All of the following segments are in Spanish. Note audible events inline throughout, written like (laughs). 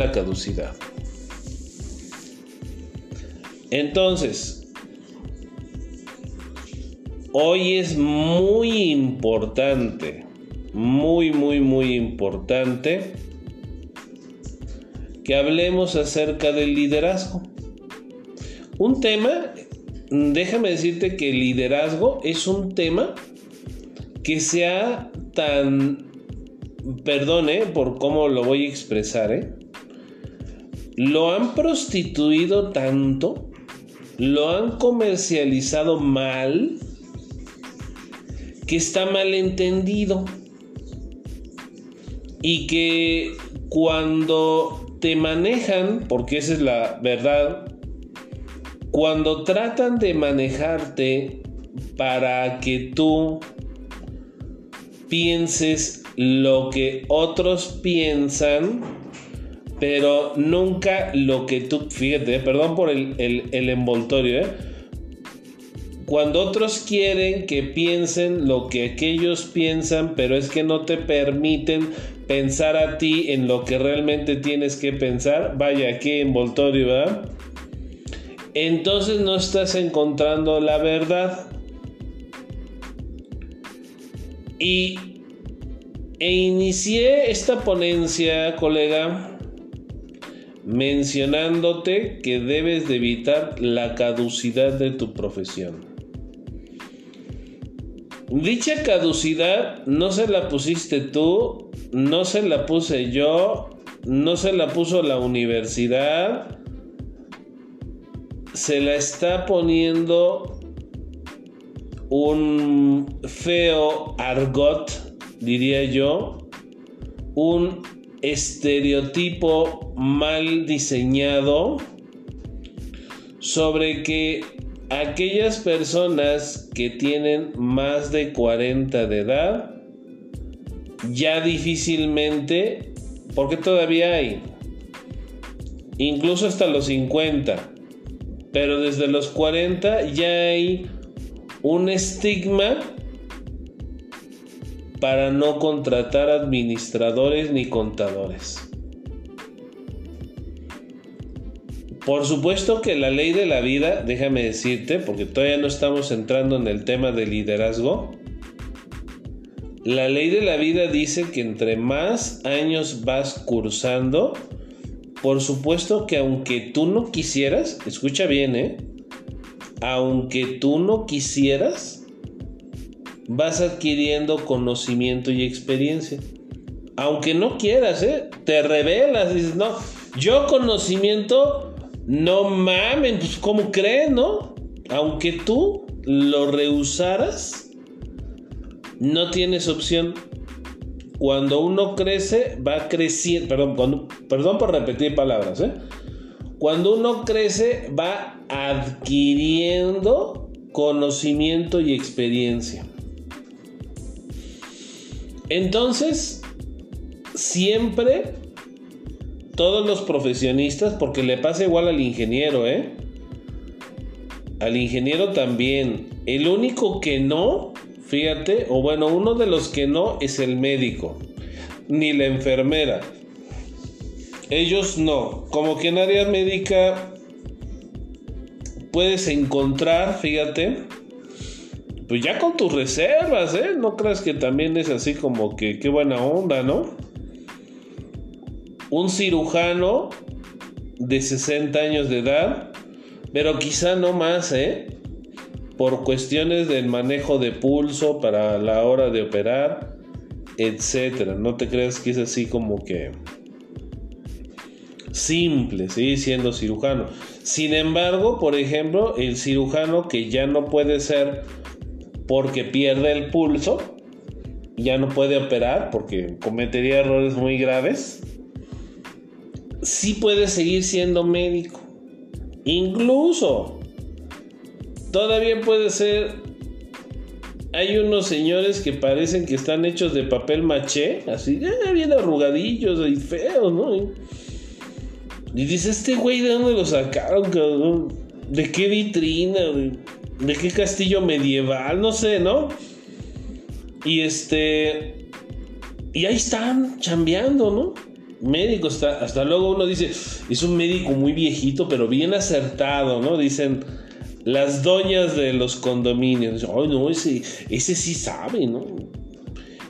la caducidad. Entonces, hoy es muy importante, muy, muy, muy importante que hablemos acerca del liderazgo. Un tema, déjame decirte que el liderazgo es un tema que sea tan, perdone por cómo lo voy a expresar, ¿eh? Lo han prostituido tanto lo han comercializado mal que está mal entendido. Y que cuando te manejan, porque esa es la verdad, cuando tratan de manejarte para que tú pienses lo que otros piensan, pero nunca lo que tú, fíjate, perdón por el, envoltorio, ¿eh? cuando otros quieren que piensen lo que aquellos piensan, pero es que no te permiten pensar a ti en lo que realmente tienes que pensar, vaya, qué envoltorio, ¿verdad? Entonces no estás encontrando la verdad. Y e inicié esta ponencia, colega, mencionándote que debes de evitar la caducidad de tu profesión. Dicha caducidad no se la pusiste tú, no se la puse yo, no se la puso la universidad, se la está poniendo un feo argot, diría yo, un estereotipo mal diseñado sobre que aquellas personas que tienen más de 40 de edad ya difícilmente, porque todavía hay, incluso hasta los 50, pero desde los 40 ya hay un estigma para no contratar administradores ni contadores. Por supuesto que la ley de la vida, déjame decirte, porque todavía no estamos entrando en el tema del liderazgo, la ley de la vida dice que entre más años vas cursando, por supuesto que aunque tú no quisieras, escucha bien, ¿eh? Aunque tú no quisieras, vas adquiriendo conocimiento y experiencia. Aunque no quieras, ¿eh? Te revelas, dices, no, yo conocimiento, no mamen, pues ¿cómo crees, no? Aunque tú lo rehusaras, no tienes opción. Cuando uno crece, va creciendo, perdón, perdón por repetir palabras, ¿eh? Cuando uno crece, va adquiriendo conocimiento y experiencia. Entonces, siempre todos los profesionistas, porque le pasa igual al ingeniero, ¿eh? Al ingeniero también. El único que no, fíjate, o bueno, uno de los que no es el médico, ni la enfermera. Ellos no. Como que en área médica puedes encontrar, fíjate, pues ya con tus reservas, ¿eh? No creas que también es así como que qué buena onda, ¿no? Un cirujano de 60 años de edad, pero quizá no más, ¿eh? Por cuestiones del manejo de pulso para la hora de operar, etcétera. No te creas que es así como que simple, ¿sí? Siendo cirujano. Sin embargo, por ejemplo, el cirujano que ya no puede ser porque pierde el pulso, ya no puede operar porque cometería errores muy graves, sí puede seguir siendo médico. Incluso, todavía puede ser... Hay unos señores que parecen que están hechos de papel maché, así, eh, bien arrugadillos y feos, ¿no? Y dice, este güey, ¿de dónde lo sacaron? ¿De qué vitrina? De qué castillo medieval, no sé, ¿no? Y este. Y ahí están chambeando, ¿no? médico, hasta, hasta luego uno dice, es un médico muy viejito, pero bien acertado, ¿no? Dicen las doñas de los condominios, ay no, ese, ese sí sabe, ¿no?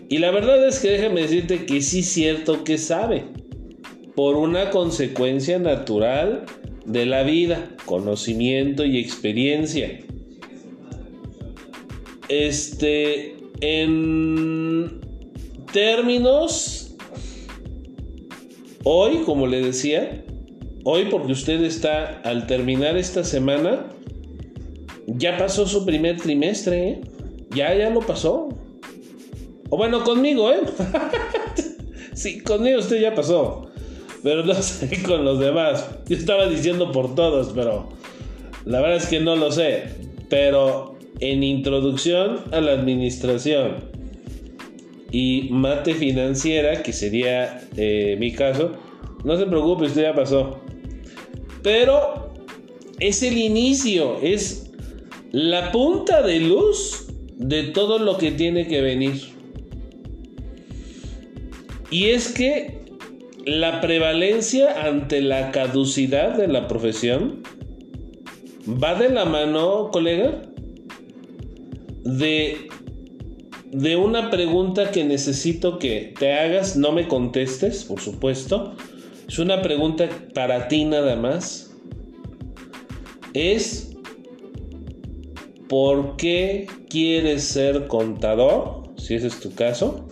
Y la verdad es que déjame decirte que sí es cierto que sabe, por una consecuencia natural de la vida, conocimiento y experiencia. Este, en términos, hoy, como le decía, hoy porque usted está al terminar esta semana, ya pasó su primer trimestre, ¿eh? ya, ya lo pasó. O bueno, conmigo, ¿eh? (laughs) sí, conmigo usted ya pasó. Pero no sé (laughs) con los demás. Yo estaba diciendo por todos, pero la verdad es que no lo sé. Pero en introducción a la administración y mate financiera, que sería eh, mi caso, no se preocupe, usted ya pasó. Pero es el inicio, es la punta de luz de todo lo que tiene que venir. Y es que la prevalencia ante la caducidad de la profesión va de la mano, colega, de, de una pregunta que necesito que te hagas, no me contestes, por supuesto. Es una pregunta para ti nada más. Es, ¿por qué quieres ser contador? Si ese es tu caso.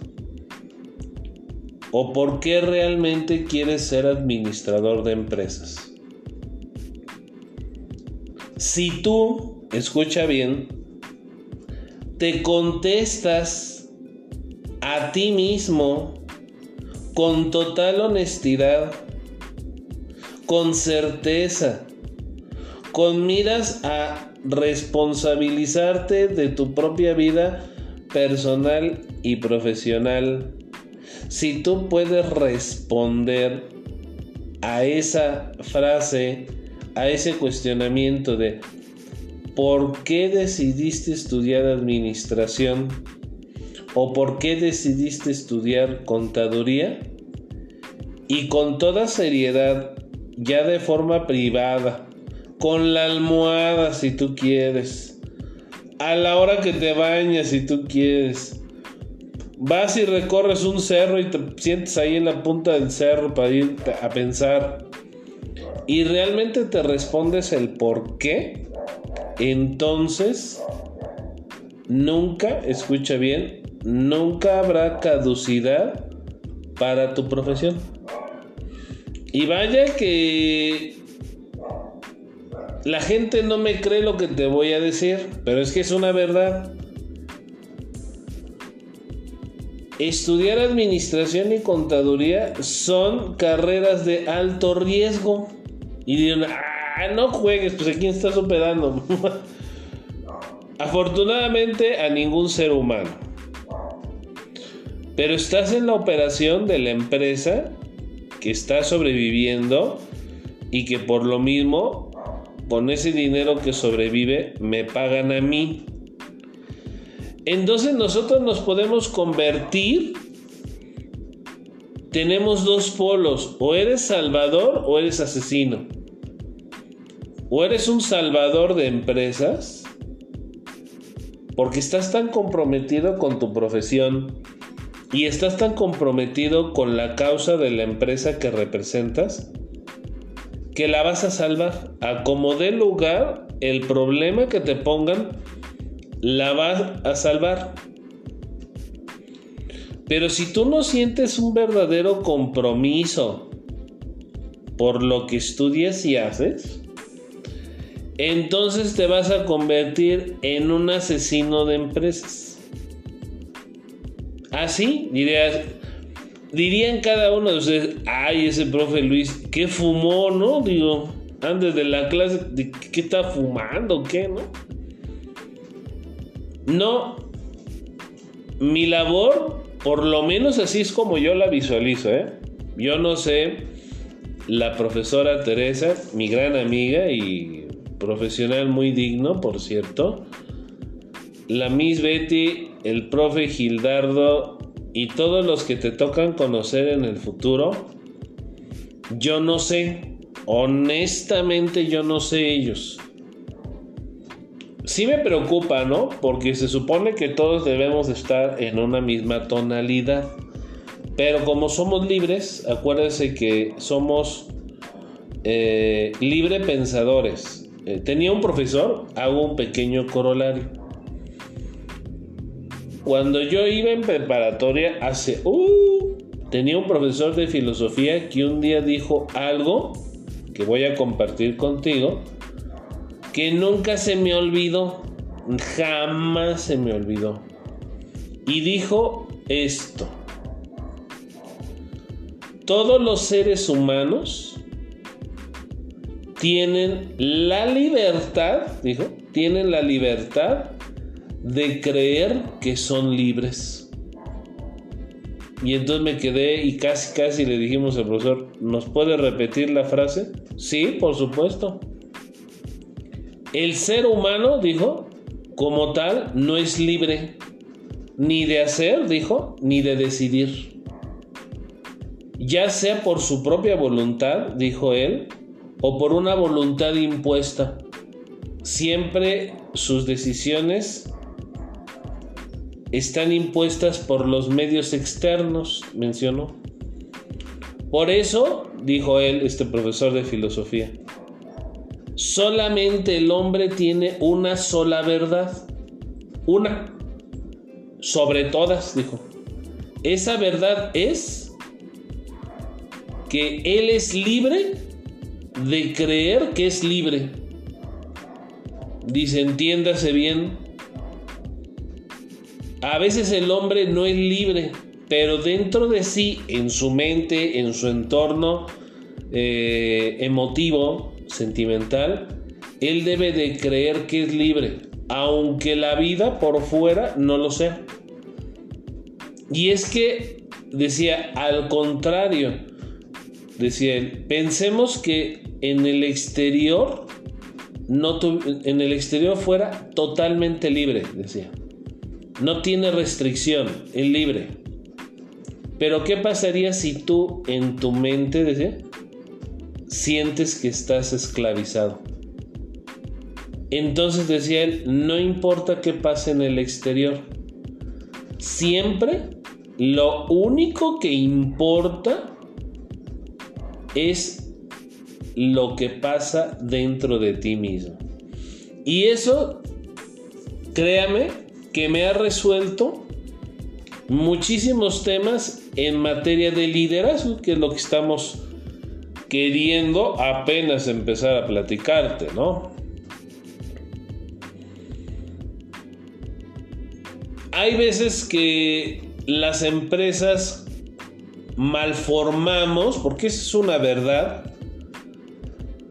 ¿O por qué realmente quieres ser administrador de empresas? Si tú, escucha bien, te contestas a ti mismo con total honestidad, con certeza, con miras a responsabilizarte de tu propia vida personal y profesional. Si tú puedes responder a esa frase, a ese cuestionamiento de ¿por qué decidiste estudiar administración? ¿O por qué decidiste estudiar contaduría? Y con toda seriedad, ya de forma privada, con la almohada si tú quieres, a la hora que te bañas si tú quieres, vas y recorres un cerro y te sientes ahí en la punta del cerro para ir a pensar y realmente te respondes el por qué, entonces nunca, escucha bien, nunca habrá caducidad para tu profesión. Y vaya que la gente no me cree lo que te voy a decir, pero es que es una verdad. Estudiar administración y contaduría son carreras de alto riesgo. Y dirán, ah, no juegues, pues a quién estás operando. (laughs) Afortunadamente a ningún ser humano. Pero estás en la operación de la empresa que está sobreviviendo y que por lo mismo, con ese dinero que sobrevive, me pagan a mí. Entonces nosotros nos podemos convertir. Tenemos dos polos. O eres salvador o eres asesino. O eres un salvador de empresas. Porque estás tan comprometido con tu profesión. Y estás tan comprometido con la causa de la empresa que representas. Que la vas a salvar. A como dé lugar el problema que te pongan la vas a salvar. Pero si tú no sientes un verdadero compromiso por lo que estudias y haces, entonces te vas a convertir en un asesino de empresas. Así dirías, dirían cada uno de ustedes, ay, ese profe Luis, ¿qué fumó, no? Digo, antes de la clase, ¿qué está fumando? ¿Qué, no? No, mi labor, por lo menos así es como yo la visualizo, ¿eh? Yo no sé, la profesora Teresa, mi gran amiga y profesional muy digno, por cierto, la Miss Betty, el profe Gildardo y todos los que te tocan conocer en el futuro, Yo no sé, honestamente yo no sé ellos. Sí me preocupa, ¿no? Porque se supone que todos debemos estar en una misma tonalidad. Pero como somos libres, acuérdense que somos eh, libre pensadores. Eh, tenía un profesor, hago un pequeño corolario. Cuando yo iba en preparatoria hace... Uh, tenía un profesor de filosofía que un día dijo algo que voy a compartir contigo, que nunca se me olvidó, jamás se me olvidó. Y dijo esto, todos los seres humanos tienen la libertad, dijo, tienen la libertad de creer que son libres. Y entonces me quedé y casi casi le dijimos al profesor, ¿nos puede repetir la frase? Sí, por supuesto. El ser humano, dijo, como tal, no es libre ni de hacer, dijo, ni de decidir. Ya sea por su propia voluntad, dijo él, o por una voluntad impuesta. Siempre sus decisiones están impuestas por los medios externos, mencionó. Por eso, dijo él, este profesor de filosofía, solamente el hombre tiene una sola verdad, una, sobre todas, dijo. Esa verdad es que él es libre de creer que es libre. Dice, entiéndase bien, a veces el hombre no es libre, pero dentro de sí, en su mente, en su entorno eh, emotivo, sentimental, él debe de creer que es libre, aunque la vida por fuera no lo sea. Y es que, decía, al contrario, decía él, pensemos que en el exterior, no en el exterior fuera totalmente libre, decía. No tiene restricción, es libre. Pero ¿qué pasaría si tú en tu mente sientes que estás esclavizado? Entonces decía él, no importa qué pase en el exterior, siempre lo único que importa es lo que pasa dentro de ti mismo. Y eso, créame, que me ha resuelto muchísimos temas en materia de liderazgo, que es lo que estamos queriendo apenas empezar a platicarte, ¿no? Hay veces que las empresas malformamos, porque esa es una verdad,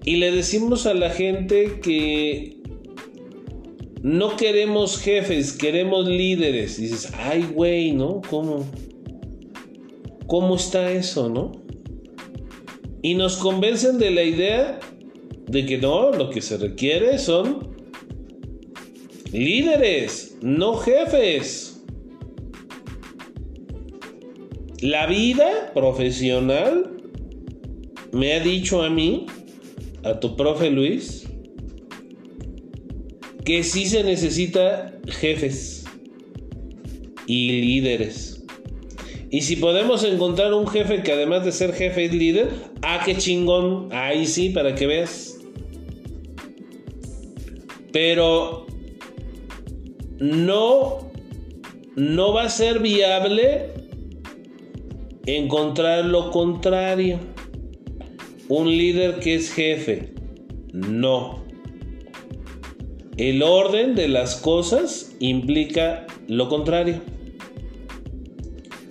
y le decimos a la gente que no queremos jefes, queremos líderes. Y dices, ay, güey, ¿no? ¿Cómo? ¿Cómo está eso, no? Y nos convencen de la idea de que no, lo que se requiere son líderes, no jefes. La vida profesional me ha dicho a mí, a tu profe Luis, que sí se necesita jefes y líderes. Y si podemos encontrar un jefe que además de ser jefe es líder, ah, qué chingón, ahí sí, para que veas. Pero no, no va a ser viable encontrar lo contrario. Un líder que es jefe. No. El orden de las cosas implica lo contrario.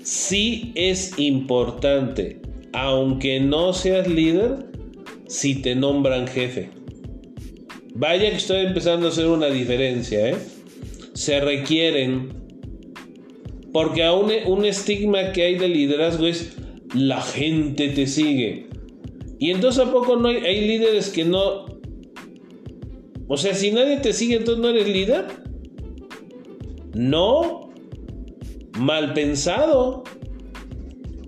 Sí es importante, aunque no seas líder, si te nombran jefe. Vaya que estoy empezando a hacer una diferencia, ¿eh? Se requieren, porque aún un estigma que hay de liderazgo es la gente te sigue. Y entonces a poco no hay, hay líderes que no o sea, si nadie te sigue, entonces no eres líder. No. Mal pensado.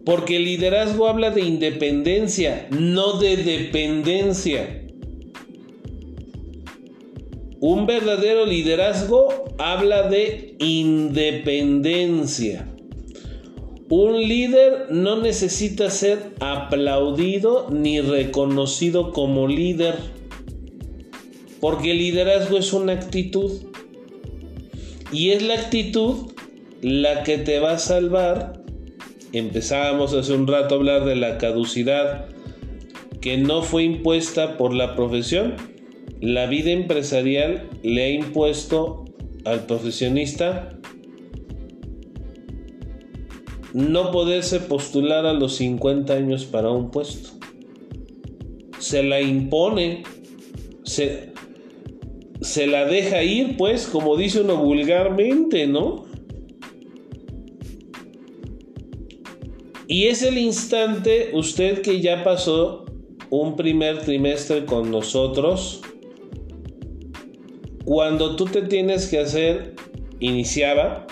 Porque el liderazgo habla de independencia, no de dependencia. Un verdadero liderazgo habla de independencia. Un líder no necesita ser aplaudido ni reconocido como líder. Porque el liderazgo es una actitud. Y es la actitud la que te va a salvar Empezábamos hace un rato a hablar de la caducidad que no fue impuesta por la profesión. La vida empresarial le ha impuesto al profesionista no poderse postular a los 50 años para un puesto. Se la impone, se, se la deja ir, pues, como dice uno vulgarmente, ¿no? Y es el instante, usted que ya pasó un primer trimestre con nosotros, cuando tú te tienes que hacer, iniciaba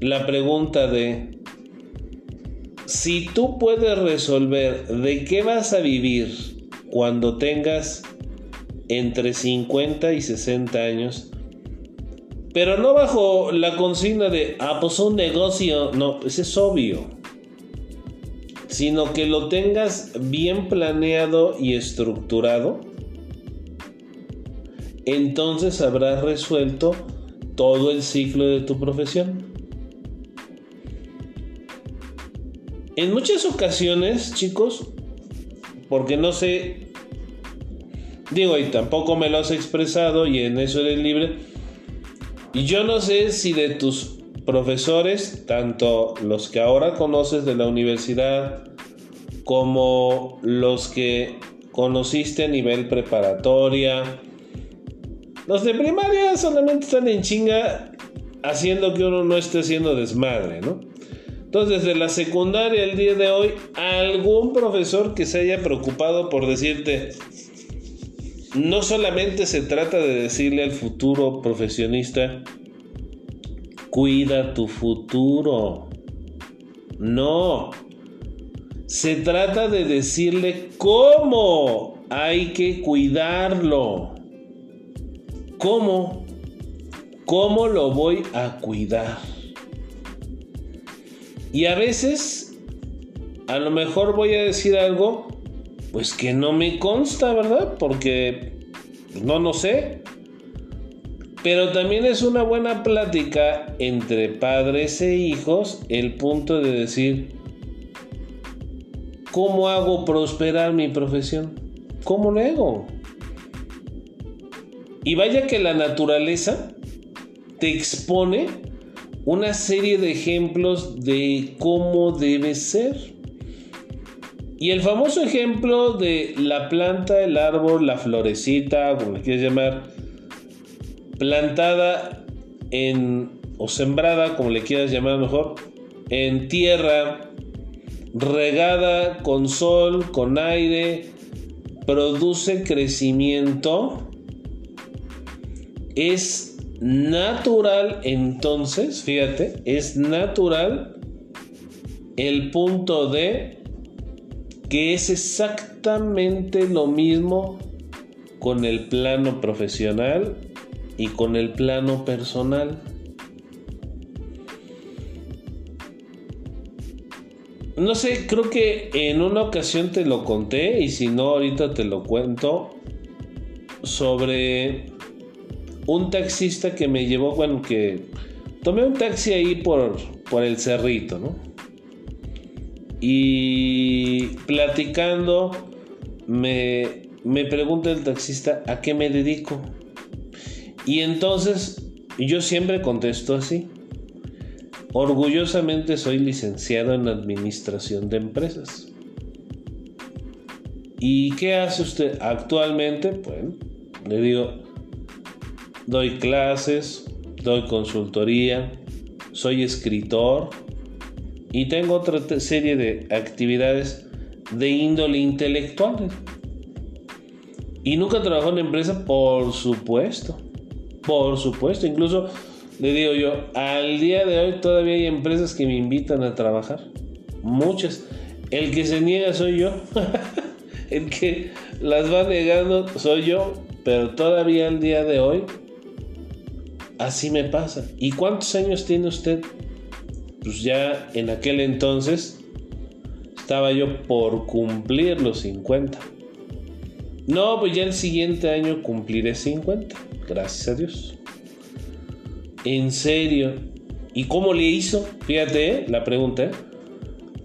la pregunta de, si tú puedes resolver de qué vas a vivir cuando tengas entre 50 y 60 años, pero no bajo la consigna de, ah, pues un negocio, no, ese es obvio. Sino que lo tengas bien planeado y estructurado, entonces habrás resuelto todo el ciclo de tu profesión. En muchas ocasiones, chicos, porque no sé, digo, y tampoco me lo has expresado y en eso eres libre, y yo no sé si de tus profesores, tanto los que ahora conoces de la universidad como los que conociste a nivel preparatoria. Los de primaria solamente están en chinga haciendo que uno no esté haciendo desmadre, ¿no? Entonces, desde la secundaria el día de hoy, algún profesor que se haya preocupado por decirte, no solamente se trata de decirle al futuro profesionista, cuida tu futuro. No. Se trata de decirle cómo hay que cuidarlo. ¿Cómo? ¿Cómo lo voy a cuidar? Y a veces, a lo mejor voy a decir algo, pues que no me consta, ¿verdad? Porque no, no sé. Pero también es una buena plática entre padres e hijos el punto de decir, ¿cómo hago prosperar mi profesión? ¿Cómo lo hago? Y vaya que la naturaleza te expone una serie de ejemplos de cómo debe ser. Y el famoso ejemplo de la planta, el árbol, la florecita, como le quieras llamar, plantada en o sembrada, como le quieras llamar mejor, en tierra, regada con sol, con aire, produce crecimiento, es natural entonces, fíjate, es natural el punto de que es exactamente lo mismo con el plano profesional y con el plano personal. No sé, creo que en una ocasión te lo conté y si no ahorita te lo cuento sobre un taxista que me llevó, bueno, que tomé un taxi ahí por, por el cerrito, ¿no? Y platicando me, me pregunta el taxista a qué me dedico. Y entonces yo siempre contesto así. Orgullosamente soy licenciado en Administración de Empresas. ¿Y qué hace usted actualmente? Bueno, le digo, doy clases, doy consultoría, soy escritor y tengo otra serie de actividades de índole intelectual. ¿Y nunca trabajó en empresa? Por supuesto. Por supuesto, incluso le digo yo, al día de hoy todavía hay empresas que me invitan a trabajar. muchas. El que se niega soy yo. (laughs) el que las va negando soy yo. Pero todavía al día de hoy, así me pasa. ¿Y cuántos años tiene usted? Pues ya en aquel entonces estaba yo por cumplir los 50. No, pues ya el siguiente año cumpliré 50. Gracias a Dios. En serio. ¿Y cómo le hizo? Fíjate, ¿eh? la pregunta. ¿eh?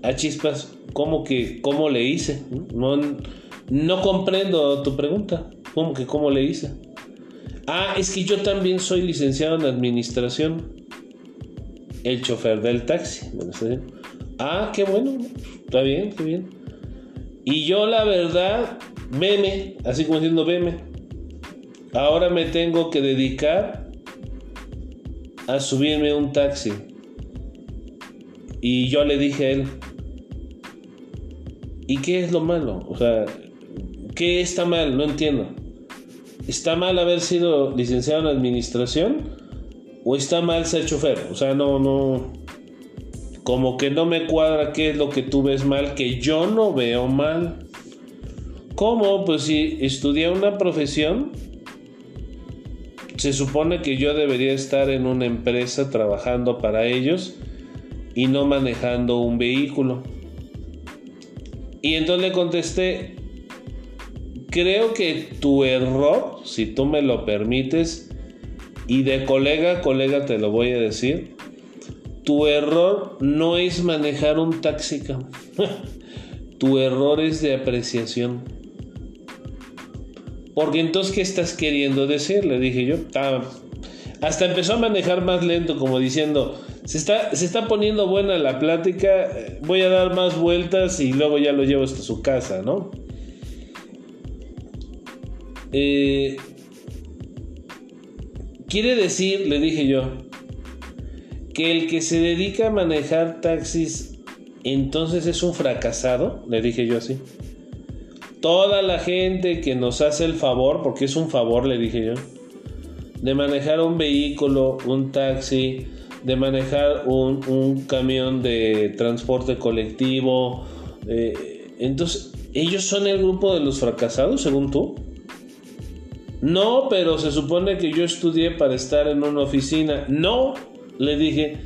A chispas, ¿cómo que cómo le hice? No, no comprendo tu pregunta. ¿Cómo que cómo le hice? Ah, es que yo también soy licenciado en administración. El chofer del taxi. Ah, qué bueno. Está bien, qué bien. Y yo la verdad, veme, así como diciendo veme. Ahora me tengo que dedicar a subirme un taxi. Y yo le dije a él, ¿y qué es lo malo? O sea, ¿qué está mal? No entiendo. ¿Está mal haber sido licenciado en administración? ¿O está mal ser chofer? O sea, no, no. Como que no me cuadra qué es lo que tú ves mal, que yo no veo mal. ¿Cómo? Pues si estudié una profesión, se supone que yo debería estar en una empresa trabajando para ellos y no manejando un vehículo. Y entonces le contesté, creo que tu error, si tú me lo permites, y de colega a colega te lo voy a decir, tu error no es manejar un taxi, (laughs) tu error es de apreciación. Porque entonces, ¿qué estás queriendo decir? Le dije yo. hasta empezó a manejar más lento, como diciendo, se está, se está poniendo buena la plática, voy a dar más vueltas y luego ya lo llevo hasta su casa, ¿no? Eh, quiere decir, le dije yo, que el que se dedica a manejar taxis entonces es un fracasado, le dije yo así toda la gente que nos hace el favor, porque es un favor, le dije yo, de manejar un vehículo, un taxi, de manejar un, camión de transporte colectivo. Eh, entonces, ¿ellos son el grupo de los fracasados, según tú? No, pero se supone que yo estudié para estar en una oficina. No, le dije,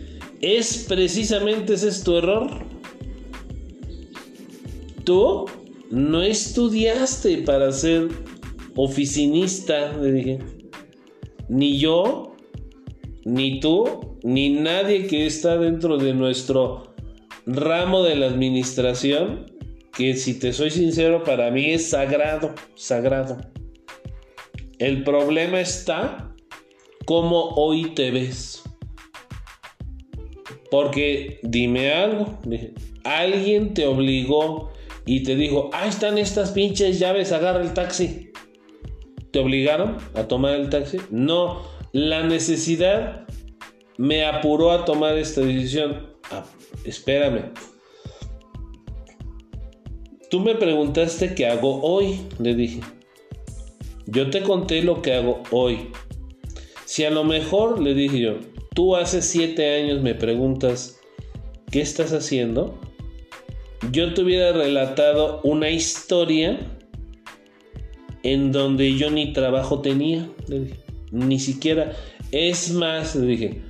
es precisamente ese es tu error. Tú no estudiaste para ser oficinista, le dije. Ni yo, ni tú, ni nadie que está dentro de nuestro ramo de la administración, que si te soy sincero, para mí es sagrado, sagrado. El problema está cómo hoy te ves. Porque dime algo, alguien te obligó y te dijo, ahí están estas pinches llaves, agarra el taxi. ¿Te obligaron a tomar el taxi? No, la necesidad me apuró a tomar esta decisión. Ah, espérame. Tú me preguntaste qué hago hoy, le dije. Yo te conté lo que hago hoy. Si a lo mejor, le dije yo, tú hace siete años me preguntas, ¿qué estás haciendo? yo te hubiera relatado una historia en donde yo ni trabajo tenía, ni siquiera, es más, le dije,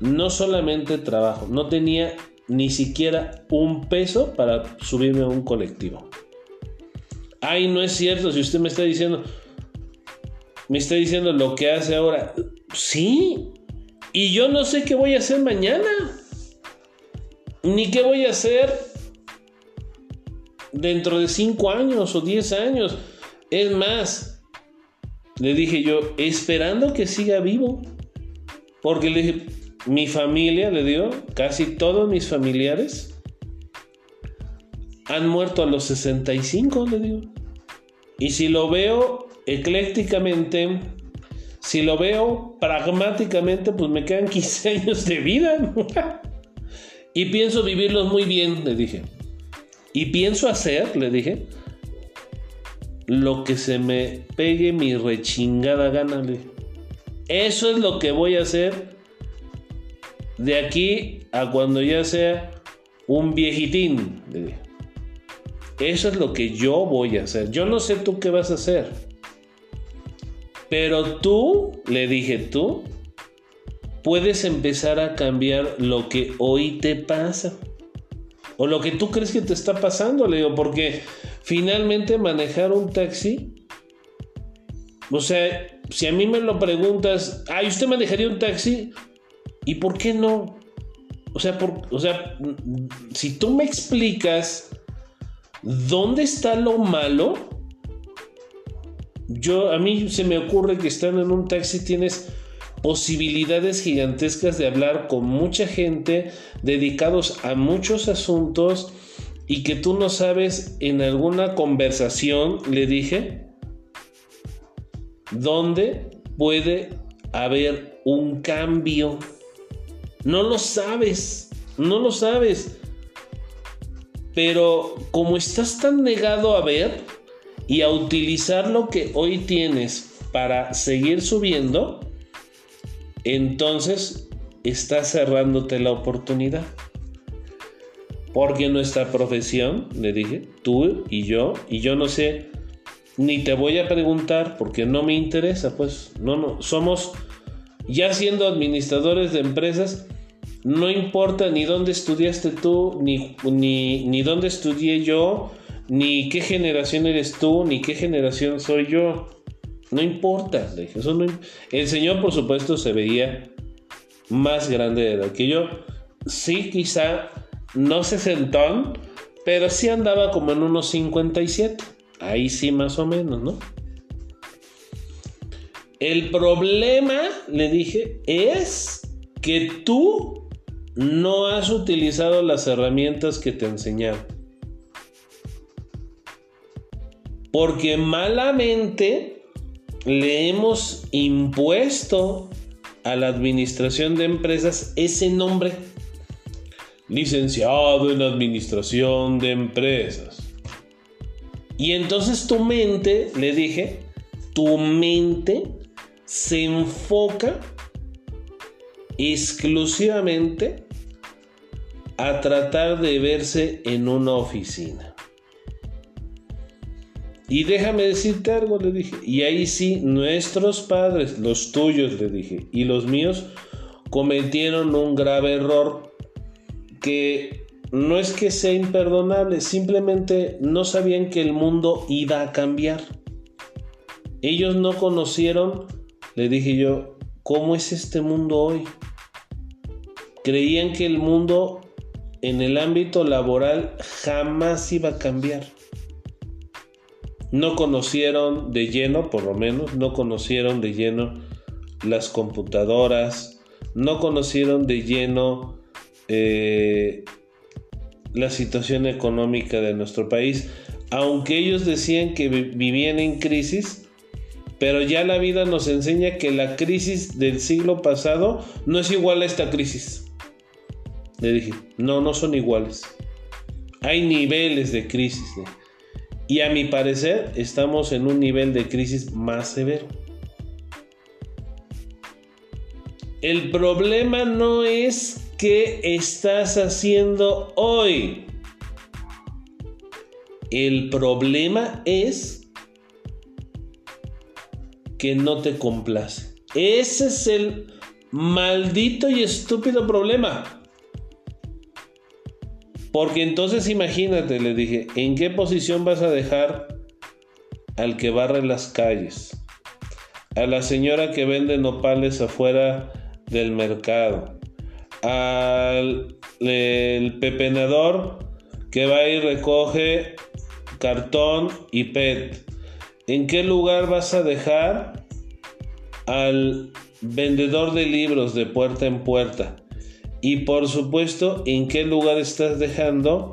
no solamente trabajo, no tenía ni siquiera un peso para subirme a un colectivo. Ay, no es cierto, si usted me está diciendo, me está diciendo lo que hace ahora, sí, y yo no sé qué voy a hacer mañana, ni qué voy a hacer dentro de 5 años o 10 años. Es más, le dije yo, esperando que siga vivo. Porque le dije, mi familia, le digo, casi todos mis familiares han muerto a los 65, le digo. Y si lo veo eclécticamente, si lo veo pragmáticamente, pues me quedan (laughs) 15 años de vida. y pienso vivirlos muy bien, le dije. Y pienso hacer, le dije, lo que se me pegue mi rechingada gana. Eso es lo que voy a hacer de aquí a cuando ya sea un viejitín, le dije. Eso es lo que yo voy a hacer. Yo no sé tú qué vas a hacer. Pero tú, le dije tú, puedes empezar a cambiar lo que hoy te pasa. O lo que tú crees que te está pasando, le digo, porque finalmente manejar un taxi, o sea, si a mí me lo preguntas, ay, ¿usted manejaría un taxi? ¿Y por qué no? O sea, o sea, si tú me explicas dónde está lo malo, yo a mí se me ocurre que estando en un taxi tienes posibilidades gigantescas de hablar con mucha gente dedicados a muchos asuntos y que tú no sabes en alguna conversación, le dije, dónde puede haber un cambio. No lo sabes, no lo sabes. Pero como estás tan negado a ver y a utilizar lo que hoy tienes para seguir subiendo, entonces estás cerrándote la oportunidad. Porque nuestra profesión, le dije, tú y yo, y yo no sé, ni te voy a preguntar porque no me interesa, pues, no, no, somos, ya siendo administradores de empresas, no importa ni dónde estudiaste tú, ni, ni, dónde estudié yo, ni qué generación eres tú, ni qué generación soy yo. No importa, Eso no, el Señor, por supuesto, se veía más grande de edad que yo. Sí, quizá no se sentó, pero sí andaba como en unos 57. Ahí sí, más o menos, ¿no? El problema, le dije, es que tú no has utilizado las herramientas que te enseñaron. Porque malamente le hemos impuesto a la administración de empresas ese nombre. Licenciado en administración de empresas. Y entonces tu mente, le dije, tu mente se enfoca exclusivamente a tratar de verse en una oficina. Y déjame decirte algo, le dije. Y ahí sí, nuestros padres, los tuyos, le dije, y los míos, cometieron un grave error que no es que sea imperdonable, simplemente no sabían que el mundo iba a cambiar. Ellos no conocieron, le dije yo, cómo es este mundo hoy. Creían que el mundo en el ámbito laboral jamás iba a cambiar. No conocieron de lleno, por lo menos, no conocieron de lleno las computadoras, no conocieron de lleno eh, la situación económica de nuestro país, aunque ellos decían que vivían en crisis, pero ya la vida nos enseña que la crisis del siglo pasado no es igual a esta crisis. Le dije, no, no son iguales. Hay niveles de crisis. Y a mi parecer estamos en un nivel de crisis más severo. El problema no es qué estás haciendo hoy. El problema es que no te complace. Ese es el maldito y estúpido problema. Porque entonces imagínate, le dije, ¿en qué posición vas a dejar al que barre las calles? A la señora que vende nopales afuera del mercado al el pepenador que va y recoge cartón y PET. ¿En qué lugar vas a dejar al vendedor de libros de puerta en puerta? Y por supuesto, ¿en qué lugar estás dejando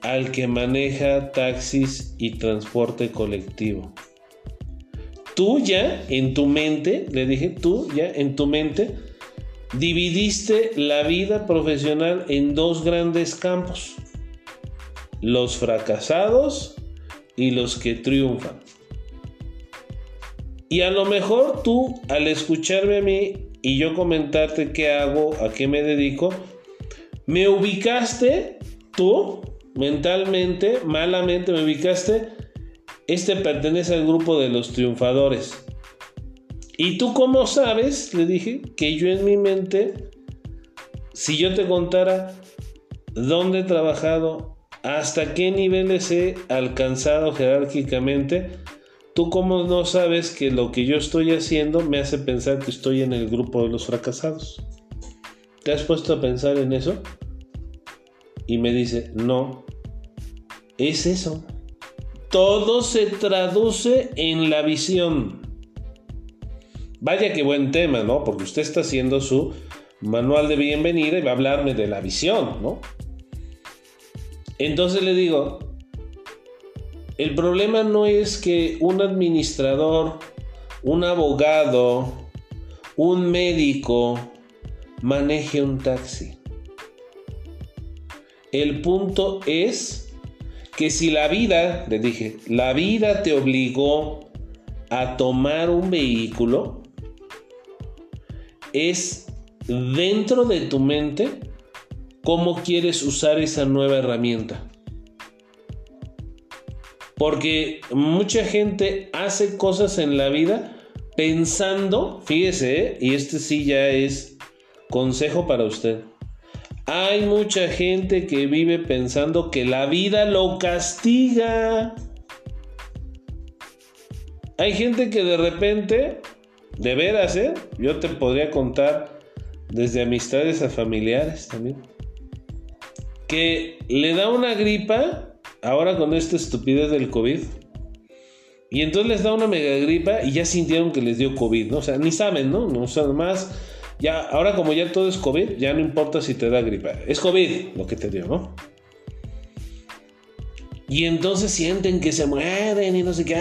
al que maneja taxis y transporte colectivo? Tú ya en tu mente, le dije, tú ya en tu mente, dividiste la vida profesional en dos grandes campos, los fracasados y los que triunfan. Y a lo mejor tú, al escucharme a mí y yo comentarte qué hago, a qué me dedico, Me ubicaste, tú, mentalmente, malamente, me ubicaste. Este pertenece al grupo de los triunfadores. ¿Y tú cómo sabes? Le dije que yo en mi mente, si yo te contara dónde he trabajado, hasta qué niveles he alcanzado jerárquicamente, tú cómo no sabes que lo que yo estoy haciendo me hace pensar que estoy en el grupo de los fracasados. ¿Te has puesto a pensar en eso? Y me dice, no, es eso. Todo se traduce en la visión. Vaya que buen tema, ¿no? Porque usted está haciendo su manual de bienvenida y va a hablarme de la visión, ¿no? Entonces le digo, el problema no es que un administrador, un abogado, un médico maneje un taxi. El punto es que si la vida, le dije, la vida te obligó a tomar un vehículo, es dentro de tu mente cómo quieres usar esa nueva herramienta. Porque mucha gente hace cosas en la vida pensando, fíjese, ¿eh? y este sí ya es consejo para usted. Hay mucha gente que vive pensando que la vida lo castiga. Hay gente que de repente de veras, ¿eh? Yo te podría contar desde amistades a familiares también. Que le da una gripa, ahora con esta estupidez del COVID. Y entonces les da una mega gripa y ya sintieron que les dio COVID, ¿no? O sea, ni saben, ¿no? No, o más, ya, ahora como ya todo es COVID, ya no importa si te da gripa. Es COVID lo que te dio, ¿no? Y entonces sienten que se mueren y no sé qué.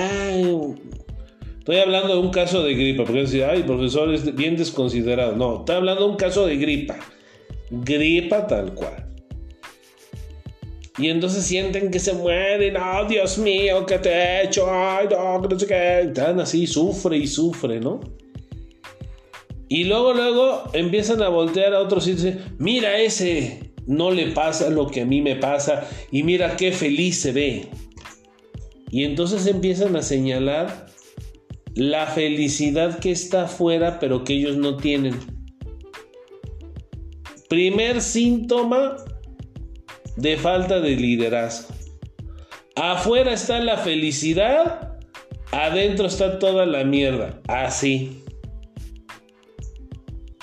Estoy hablando de un caso de gripa, porque decir, ay, profesor, es bien desconsiderado. No, estoy hablando de un caso de gripa. Gripa tal cual. Y entonces sienten que se mueren. Oh, Dios mío, ¿qué te he hecho? Ay, no, qué. Así, sufre y sufre, ¿no? Y luego, luego empiezan a voltear a otros y dicen, mira ese, no le pasa lo que a mí me pasa. Y mira qué feliz se ve. Y entonces empiezan a señalar la felicidad que está afuera pero que ellos no tienen. Primer síntoma de falta de liderazgo. Afuera está la felicidad, adentro está toda la mierda. Así.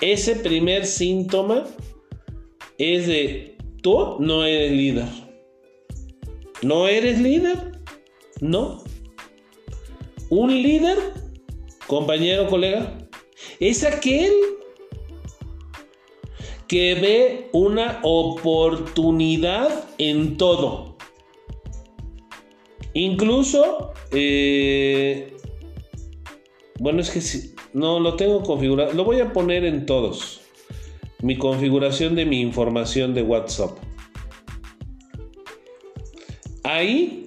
Ese primer síntoma es de tú no eres líder. ¿No eres líder? No. Un líder compañero, colega, es aquel que ve una oportunidad en todo. Incluso, eh, bueno, es que si, no lo tengo configurado, lo voy a poner en todos. Mi configuración de mi información de WhatsApp. Ahí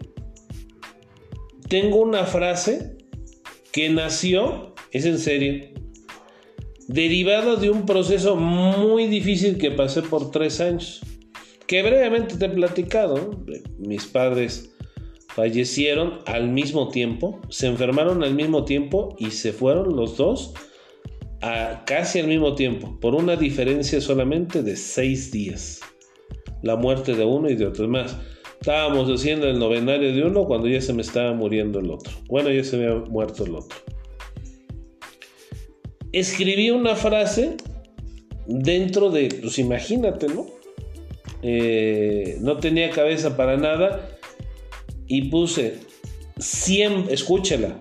tengo una frase que nació, es en serio, derivado de un proceso muy difícil que pasé por tres años, que brevemente te he platicado. Mis padres fallecieron al mismo tiempo, se enfermaron al mismo tiempo y se fueron los dos a casi al mismo tiempo, por una diferencia solamente de seis días. La muerte de uno y de otro. más, Estábamos haciendo el novenario de uno cuando ya se me estaba muriendo el otro. Bueno, ya se me había muerto el otro. Escribí una frase dentro de, pues imagínate, ¿no? Eh, no tenía cabeza para nada y puse 100, escúchela.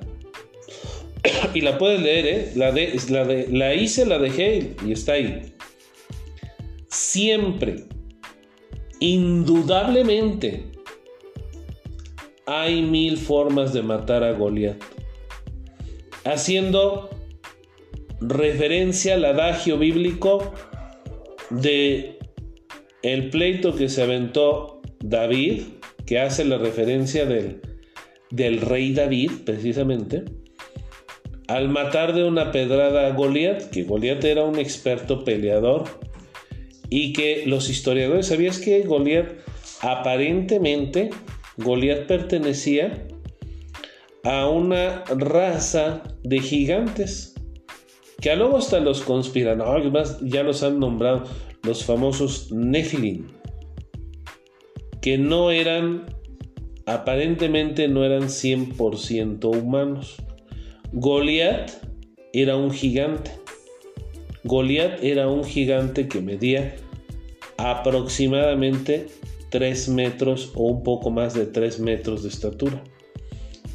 (coughs) y la puedes leer, ¿eh? La, de, la, de, la hice, la dejé y está ahí. Siempre Indudablemente, hay mil formas de matar a Goliat. Haciendo referencia al adagio bíblico de el pleito que se aventó David, que hace la referencia del, del rey David, precisamente, al matar de una pedrada a Goliat, que Goliat era un experto peleador, y que los historiadores, ¿sabías que Goliat aparentemente, Goliat pertenecía a una raza de gigantes? Que a luego hasta los conspiradores ya los han nombrado los famosos Nephilim, que no eran, aparentemente no eran 100% humanos. Goliat era un gigante. Goliat era un gigante que medía aproximadamente 3 metros o un poco más de 3 metros de estatura.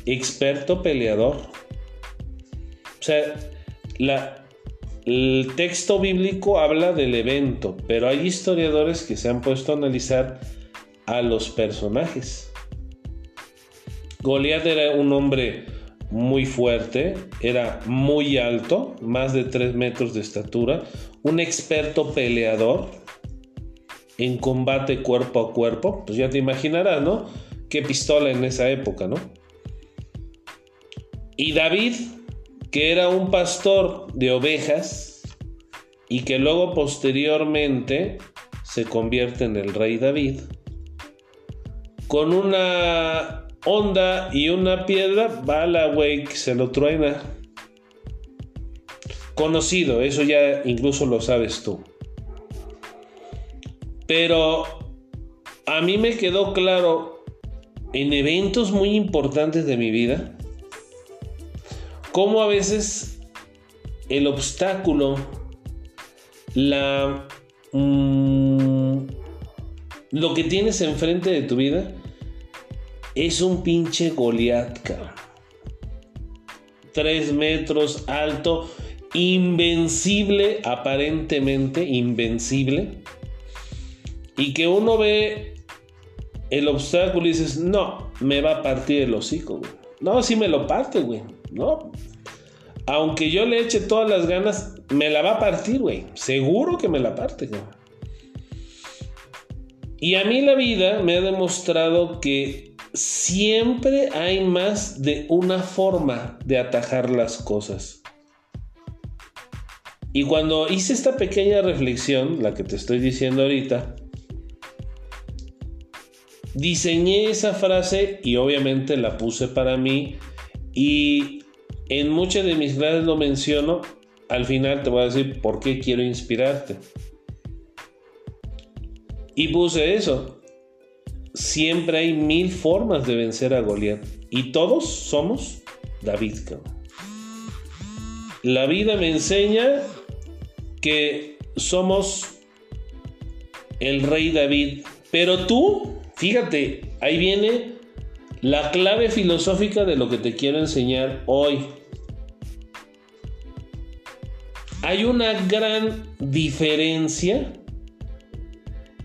Experto peleador. O sea, el texto bíblico habla del evento, pero hay historiadores que se han puesto a analizar a los personajes. Goliat era un hombre muy fuerte, era muy alto, más de 3 metros de estatura, un experto peleador en combate cuerpo a cuerpo, pues ya te imaginarás, ¿no? Qué pistola en esa época, ¿no? Y David, que era un pastor de ovejas y que luego posteriormente se convierte en el rey David, con una onda y una piedra, bala, güey, que se lo truena. Conocido, eso ya incluso lo sabes tú. Pero a mí me quedó claro en eventos muy importantes de mi vida cómo a veces el obstáculo, la... Mm, lo que tienes enfrente de tu vida es un pinche Goliat. Tres metros alto, invencible, aparentemente invencible. Y que uno ve el obstáculo y dices, no, me va a partir el hocico, güey. No, sí me lo parte, güey. No. Aunque yo le eche todas las ganas, me la va a partir, güey. Seguro que me la parte, güey. Y a mí la vida me ha demostrado que siempre hay más de una forma de atajar las cosas. Y cuando hice esta pequeña reflexión, la que te estoy diciendo ahorita, diseñé esa frase y obviamente la puse para mí y en muchas de mis clases lo menciono. Al final te voy a decir por qué quiero inspirarte. Y puse eso siempre hay mil formas de vencer a Goliat. Y todos somos David. La vida me enseña que somos el rey David. Pero tú, fíjate, ahí viene la clave filosófica de lo que te quiero enseñar hoy. Hay una gran diferencia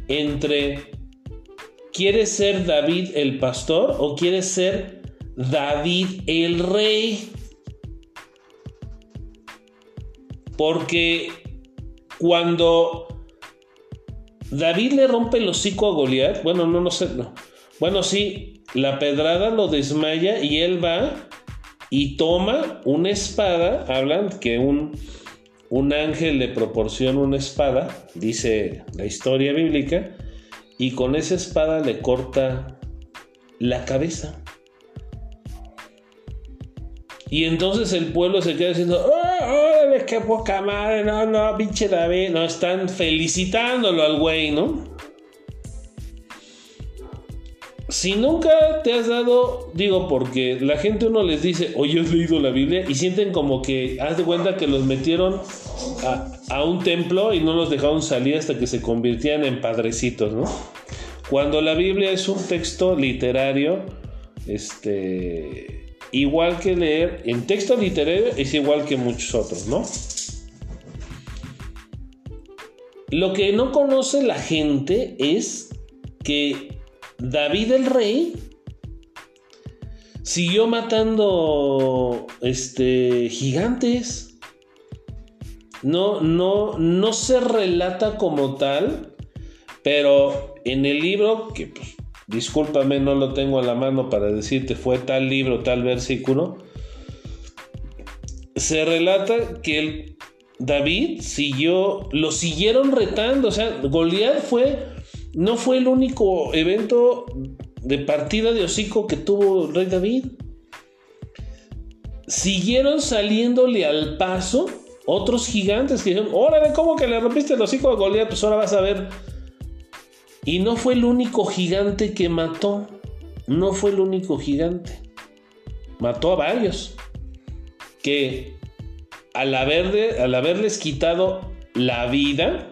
entre ¿Quieres ser David el pastor o quieres ser David el rey? Porque cuando David le rompe el hocico a Goliat, bueno, no, no sé, no. Bueno, sí, la pedrada lo desmaya y él va y toma una espada. Hablan que un, un ángel le proporciona una espada, dice la historia bíblica y con esa espada le corta la cabeza. Y entonces el pueblo se queda diciendo, ¡Oh, qué poca madre! No, no, pinche David. No, están felicitándolo al güey, ¿no? Si nunca te has dado, digo, porque la gente uno les dice, oye, has leído la Biblia y sienten como que, haz de cuenta que los metieron a, a un templo y no los dejaron salir hasta que se convirtieran en padrecitos, ¿no? Cuando la Biblia es un texto literario, este, igual que leer, en texto literario es igual que muchos otros, ¿no? Lo que no conoce la gente es que David el rey siguió matando este, gigantes. No, no, no se relata como tal, pero en el libro, que pues, discúlpame, no lo tengo a la mano para decirte fue tal libro, tal versículo, se relata que él David siguió, lo siguieron retando, o sea, Goliat fue, no fue el único evento de partida de hocico que tuvo rey David. Siguieron saliéndole al paso otros gigantes que dijeron, órale, ¿cómo que le rompiste el hocico a Goliat? Pues ahora vas a ver. Y no fue el único gigante que mató. No fue el único gigante. Mató a varios. Que al, al haberles quitado la vida,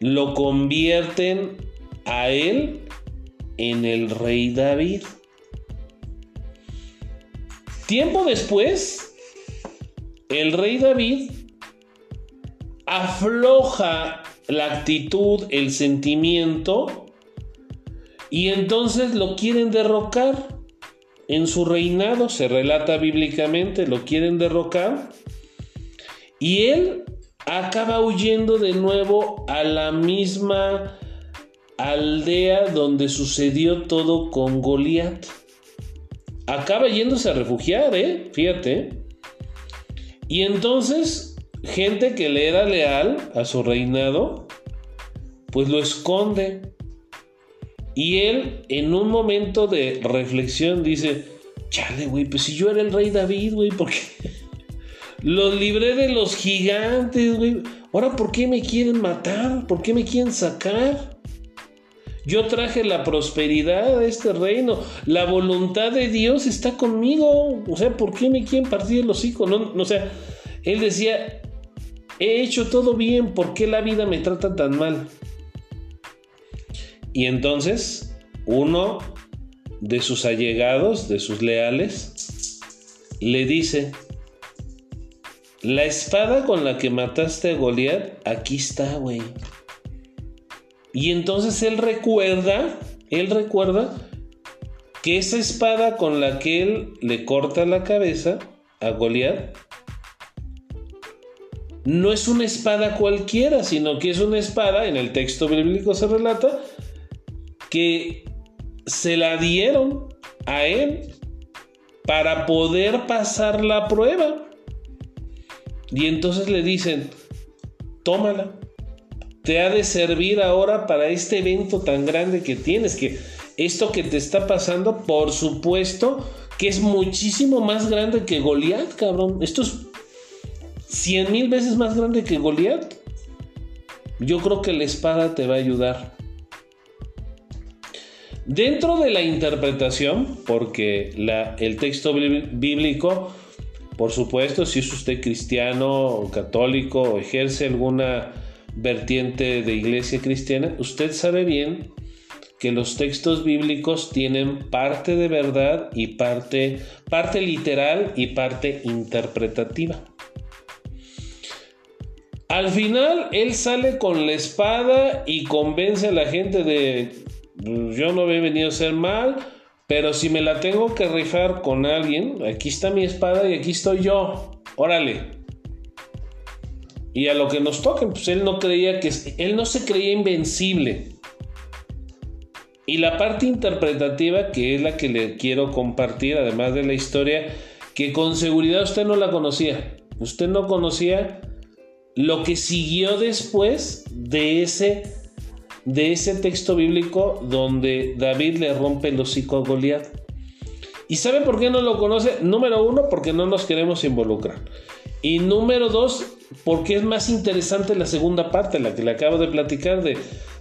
lo convierten a él en el rey David. Tiempo después, el rey David afloja la actitud, el sentimiento, y entonces lo quieren derrocar en su reinado, se relata bíblicamente, lo quieren derrocar, y él acaba huyendo de nuevo a la misma aldea donde sucedió todo con Goliat. Acaba yéndose a refugiar, ¿eh? Fíjate. Y entonces, gente que le era leal a su reinado, pues lo esconde. Y él, en un momento de reflexión, dice: Chale, güey, pues si yo era el rey David, güey, ¿por qué? Los libré de los gigantes. Ahora, ¿por qué me quieren matar? ¿Por qué me quieren sacar? Yo traje la prosperidad a este reino. La voluntad de Dios está conmigo. O sea, ¿por qué me quieren partir los hijos? No, o sea, él decía, he hecho todo bien, ¿por qué la vida me trata tan mal? Y entonces, uno de sus allegados, de sus leales, le dice, la espada con la que mataste a Goliat, aquí está, güey. Y entonces él recuerda, él recuerda que esa espada con la que él le corta la cabeza a Goliat no es una espada cualquiera, sino que es una espada, en el texto bíblico se relata, que se la dieron a él para poder pasar la prueba. Y entonces le dicen, tómala te ha de servir ahora para este evento tan grande que tienes, que esto que te está pasando, por supuesto, que es muchísimo más grande que Goliat, cabrón. Esto es cien mil veces más grande que Goliat. Yo creo que la espada te va a ayudar. Dentro de la interpretación, porque el texto bíblico, por supuesto, si es usted cristiano o católico o ejerce alguna vertiente de iglesia cristiana, usted sabe bien que los textos bíblicos tienen parte de verdad y parte, parte literal y parte interpretativa. Al final, él sale con la espada y convence a la gente de, yo no he venido a ser mal, pero si me la tengo que rifar con alguien, aquí está mi espada y aquí estoy yo. Órale, y a lo que nos toque, pues él no creía que, él no se creía invencible. Y la parte interpretativa, que es la que le quiero compartir, además de la historia, que con seguridad usted no la conocía. Usted no conocía lo que siguió después de ese, de ese texto bíblico donde David le rompe el hocico a Goliat. ¿Y sabe por qué no lo conoce? Número uno, porque no nos queremos involucrar. Y número dos, porque es más interesante la segunda parte, la que le acabo de platicar, de,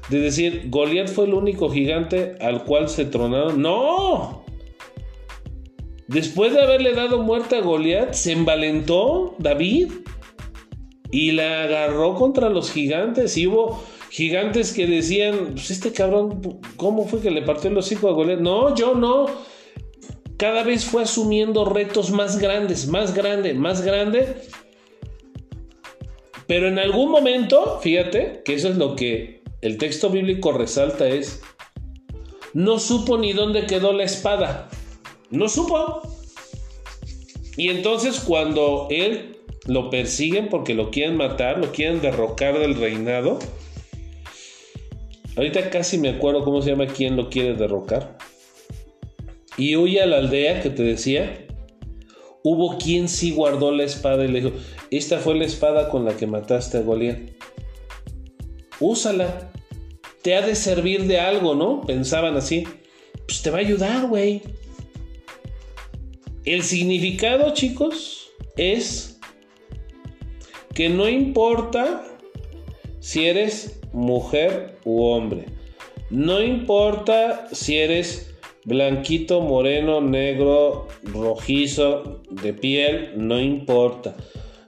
decir, Goliat fue el único gigante al cual se tronaron. ¡No! Después de haberle dado muerte a Goliat, se envalentó David y la agarró contra los gigantes. Y hubo gigantes que decían: pues Este cabrón, ¿cómo fue que le partió el hocico a Goliat? No, yo no. Cada vez fue asumiendo retos más grandes, más grande, más grande pero en algún momento, fíjate, que eso es lo que el texto bíblico resalta es, no supo ni dónde quedó la espada. No supo. Y entonces cuando él lo persiguen porque lo quieren matar, lo quieren derrocar del reinado. Ahorita casi me acuerdo cómo se llama quién lo quiere derrocar. Y huye a la aldea que te decía. Hubo quien sí guardó la espada y le dijo, esta fue la espada con la que mataste a Goliat. Úsala. Te ha de servir de algo, ¿no? Pensaban así. Pues te va a ayudar, güey. El significado, chicos, es que no importa si eres mujer u hombre. No importa si eres blanquito, moreno, negro, rojizo, de piel, no importa.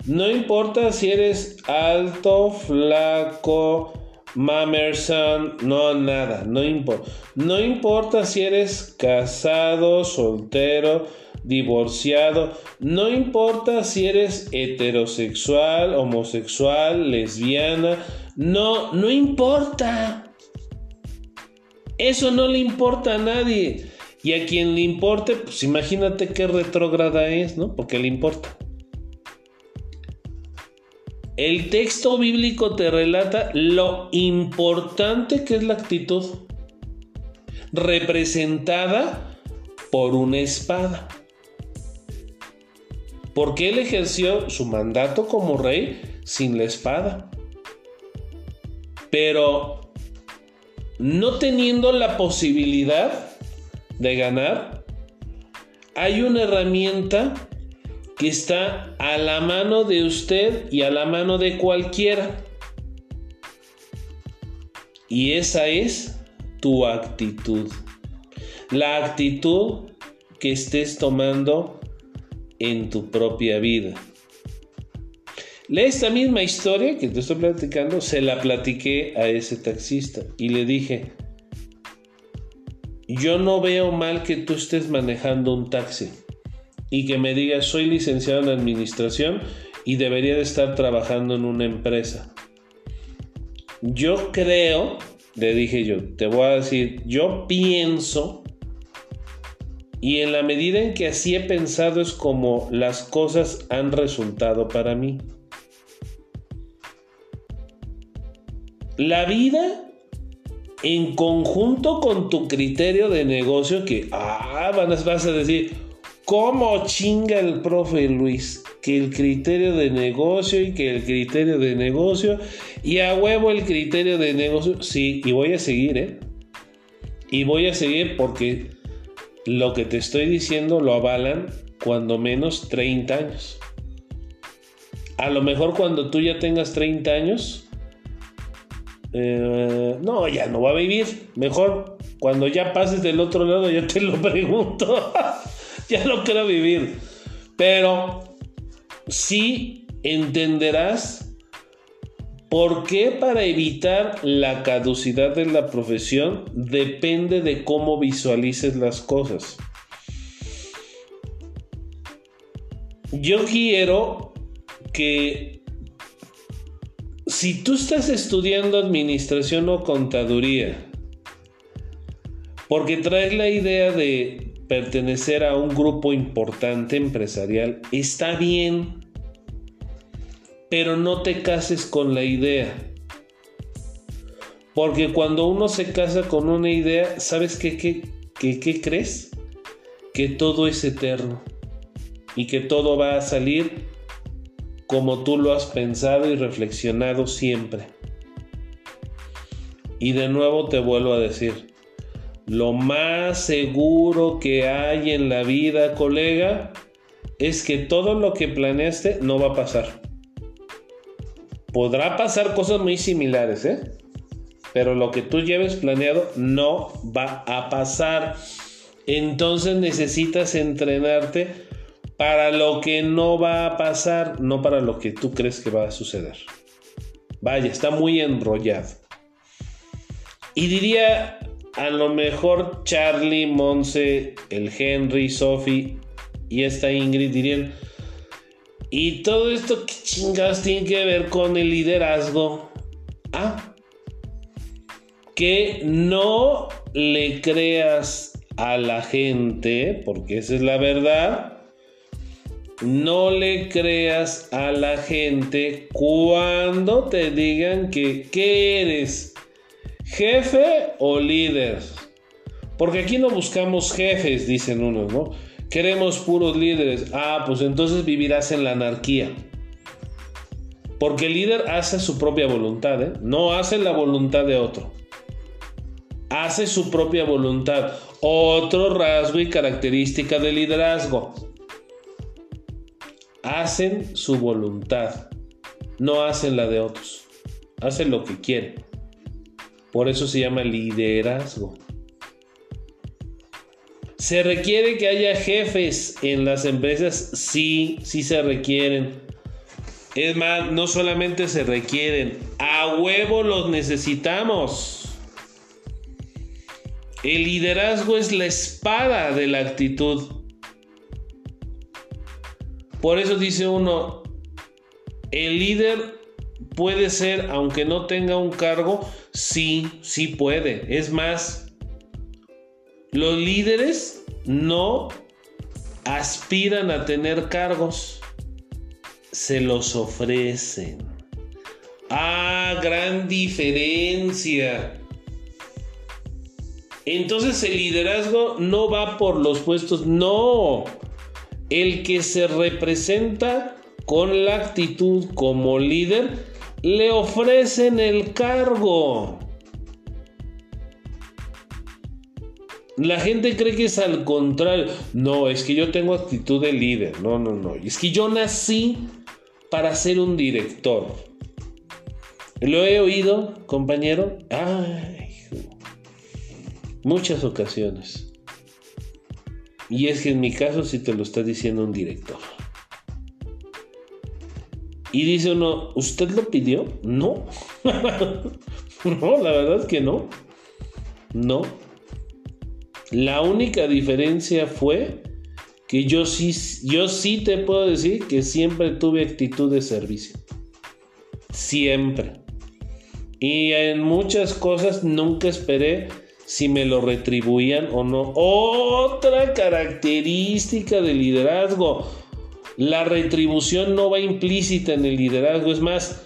No importa si eres alto, flaco, mamerson, no nada, no importa. No importa si eres casado, soltero, divorciado, no importa si eres heterosexual, homosexual, lesbiana, no, no importa. Eso no le importa a nadie. Y a quien le importe, pues imagínate qué retrógrada es, ¿no? Porque le importa. El texto bíblico te relata lo importante que es la actitud representada por una espada. Porque él ejerció su mandato como rey sin la espada. Pero no teniendo la posibilidad de ganar, hay una herramienta que está a la mano de usted y a la mano de cualquiera. Y esa es tu actitud. La actitud que estés tomando en tu propia vida. Esta misma historia que te estoy platicando, se la platiqué a ese taxista y le dije, yo no veo mal que tú estés manejando un taxi y que me digas, soy licenciado en administración y debería de estar trabajando en una empresa. Yo creo, le dije yo, te voy a decir, yo pienso y en la medida en que así he pensado es como las cosas han resultado para mí. La vida en conjunto con tu criterio de negocio que, ah, vas a decir, ¿cómo chinga el profe Luis? Que el criterio de negocio y que el criterio de negocio y a huevo el criterio de negocio, sí, y voy a seguir, ¿eh? Y voy a seguir porque lo que te estoy diciendo lo avalan cuando menos 30 años. A lo mejor cuando tú ya tengas 30 años, eh, no, ya no va a vivir. Mejor cuando ya pases del otro lado, ya te lo (laughs) pregunto. ya no quiero vivir. Pero sí entenderás por qué para evitar la caducidad de la profesión depende de cómo visualices las cosas. Yo quiero que si tú estás estudiando administración o contaduría, porque traes la idea de pertenecer a un grupo importante empresarial, está bien, pero no te cases con la idea. Porque cuando uno se casa con una idea, ¿sabes qué, qué, qué crees? Que todo es eterno y que todo va a salir como tú lo has pensado y reflexionado siempre. Y de nuevo te vuelvo a decir, lo más seguro que hay en la vida, colega, es que todo lo que planeaste no va a pasar. Podrá pasar cosas muy similares, ¿eh? Pero lo que tú lleves planeado no va a pasar. Entonces necesitas entrenarte para lo que no va a pasar, no para lo que tú crees que va a suceder. Vaya, está muy enrollado. Y diría, a lo mejor Charlie, Monse, el Henry, Sophie y esta Ingrid dirían, ¿y todo esto qué chingados tiene que ver con el liderazgo? Ah, que no le creas a la gente, porque esa es la verdad, no le creas a la gente cuando te digan que ¿qué eres? ¿Jefe o líder? Porque aquí no buscamos jefes, dicen unos, ¿no? Queremos puros líderes. Ah, pues entonces vivirás en la anarquía. Porque el líder hace su propia voluntad, ¿eh? no hace la voluntad de otro. Hace su propia voluntad. Otro rasgo y característica del liderazgo. Hacen su voluntad, no hacen la de otros. Hacen lo que quieren. Por eso se llama liderazgo. ¿Se requiere que haya jefes en las empresas? Sí, sí se requieren. Es más, no solamente se requieren, a huevo los necesitamos. El liderazgo es la espada de la actitud. Por eso dice uno, el líder puede ser, aunque no tenga un cargo, sí, sí puede. Es más, los líderes no aspiran a tener cargos, se los ofrecen. Ah, gran diferencia. Entonces el liderazgo no va por los puestos, no. El que se representa con la actitud como líder, le ofrecen el cargo. La gente cree que es al contrario. No, es que yo tengo actitud de líder. No, no, no. Es que yo nací para ser un director. Lo he oído, compañero. Ay, muchas ocasiones. Y es que en mi caso sí te lo está diciendo un director. Y dice uno, ¿usted lo pidió? No. (laughs) no, la verdad es que no. No. La única diferencia fue que yo sí, yo sí te puedo decir que siempre tuve actitud de servicio. Siempre. Y en muchas cosas nunca esperé si me lo retribuían o no. Otra característica del liderazgo. La retribución no va implícita en el liderazgo. Es más,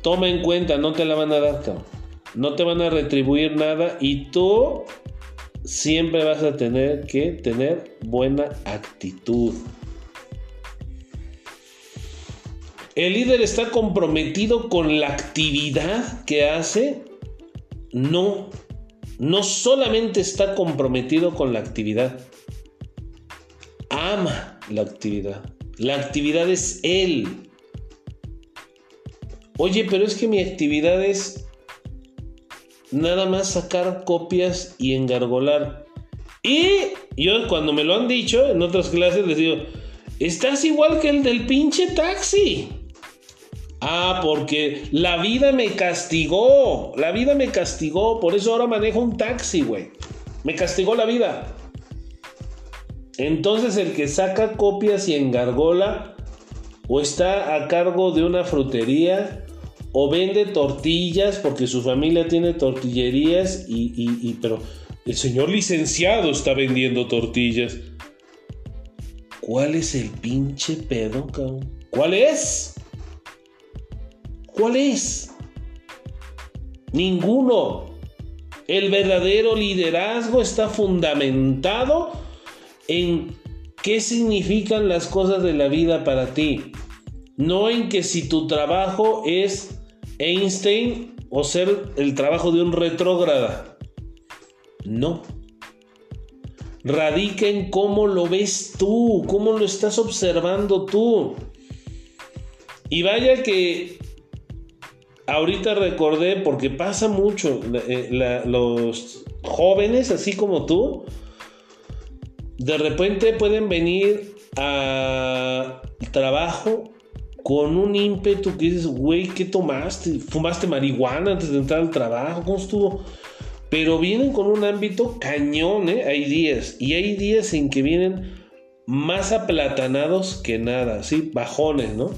toma en cuenta, no te la van a dar, No te van a retribuir nada y tú siempre vas a tener que tener buena actitud. ¿El líder está comprometido con la actividad que hace? No, no solamente está comprometido con la actividad, ama la actividad. La actividad es él. Oye, pero es que mi actividad es nada más sacar copias y engargolar. Y yo cuando me lo han dicho en otras clases les digo, estás igual que el del pinche taxi. Ah, porque la vida me castigó, la vida me castigó, por eso ahora manejo un taxi, güey. Me castigó la vida. Entonces el que saca copias y engargola o está a cargo de una frutería o vende tortillas porque su familia tiene tortillerías y, pero el señor licenciado está vendiendo tortillas. ¿Cuál es el pinche pedo, cabrón? ¿Cuál es? ¿Cuál es? Ninguno. El verdadero liderazgo está fundamentado en qué significan las cosas de la vida para ti. No en que si tu trabajo es Einstein o ser el trabajo de un retrógrada. No. Radica en cómo lo ves tú, cómo lo estás observando tú. Y vaya que ahorita recordé, porque pasa mucho, eh, los jóvenes, así como tú, de repente pueden venir al trabajo con un ímpetu que dices, güey, ¿qué tomaste? ¿Fumaste marihuana antes de entrar al trabajo? ¿Cómo estuvo? Pero vienen con un ámbito cañón, ¿eh? Hay días. Y hay días en que vienen más aplatanados que nada, ¿sí? Bajones, ¿no?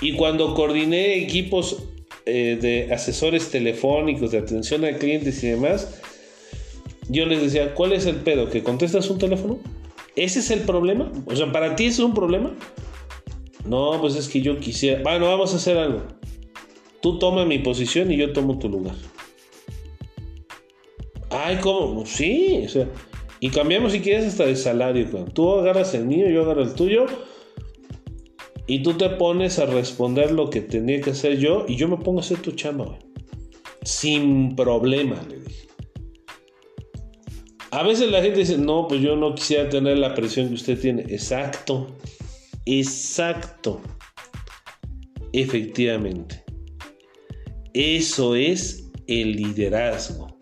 Y cuando coordiné equipos eh, de asesores telefónicos, de atención a clientes y demás, yo les decía, ¿cuál es el pedo? ¿Que contestas un teléfono? ¿Ese es el problema? O sea, ¿para ti es un problema? No, pues es que yo quisiera. Bueno, vamos a hacer algo. Tú toma mi posición y yo tomo tu lugar. Ay, ¿cómo? Sí, o sea. Y cambiamos si quieres hasta de salario. Tú agarras el mío, yo agarro el tuyo. Y tú te pones a responder lo que tenía que hacer yo y yo me pongo a hacer tu chamba, güey. Sin problema, le dije. A veces la gente dice, no, pues yo no quisiera tener la presión que usted tiene. Exacto, exacto. Efectivamente. Eso es el liderazgo.